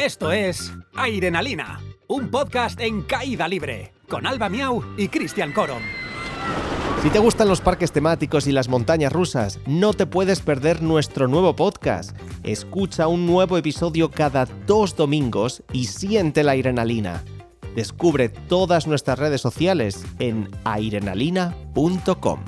Esto es Airenalina, un podcast en caída libre, con Alba Miau y Cristian Coron. Si te gustan los parques temáticos y las montañas rusas, no te puedes perder nuestro nuevo podcast. Escucha un nuevo episodio cada dos domingos y siente la adrenalina. Descubre todas nuestras redes sociales en airenalina.com.